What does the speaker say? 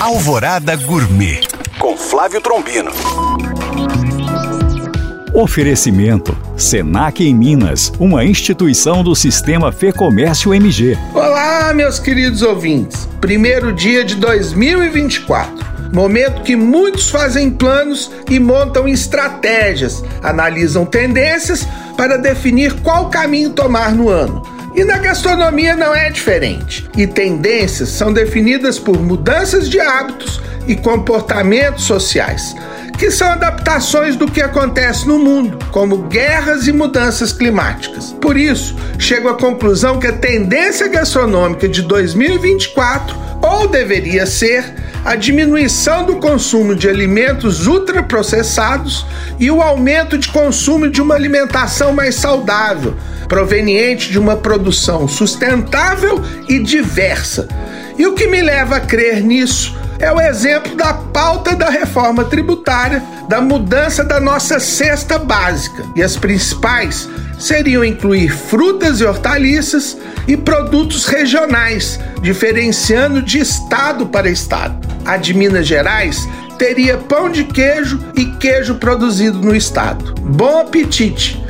Alvorada Gourmet com Flávio Trombino. Oferecimento: Senac em Minas, uma instituição do Sistema Fê Comércio MG. Olá, meus queridos ouvintes. Primeiro dia de 2024. Momento que muitos fazem planos e montam estratégias, analisam tendências para definir qual caminho tomar no ano. E na gastronomia não é diferente. E tendências são definidas por mudanças de hábitos e comportamentos sociais, que são adaptações do que acontece no mundo, como guerras e mudanças climáticas. Por isso, chego à conclusão que a tendência gastronômica de 2024 ou deveria ser a diminuição do consumo de alimentos ultraprocessados e o aumento de consumo de uma alimentação mais saudável, proveniente de uma produção sustentável e diversa. E o que me leva a crer nisso é o exemplo da pauta da reforma tributária, da mudança da nossa cesta básica. E as principais seriam incluir frutas e hortaliças e produtos regionais, diferenciando de estado para estado. A de Minas Gerais teria pão de queijo e queijo produzido no estado. Bom apetite!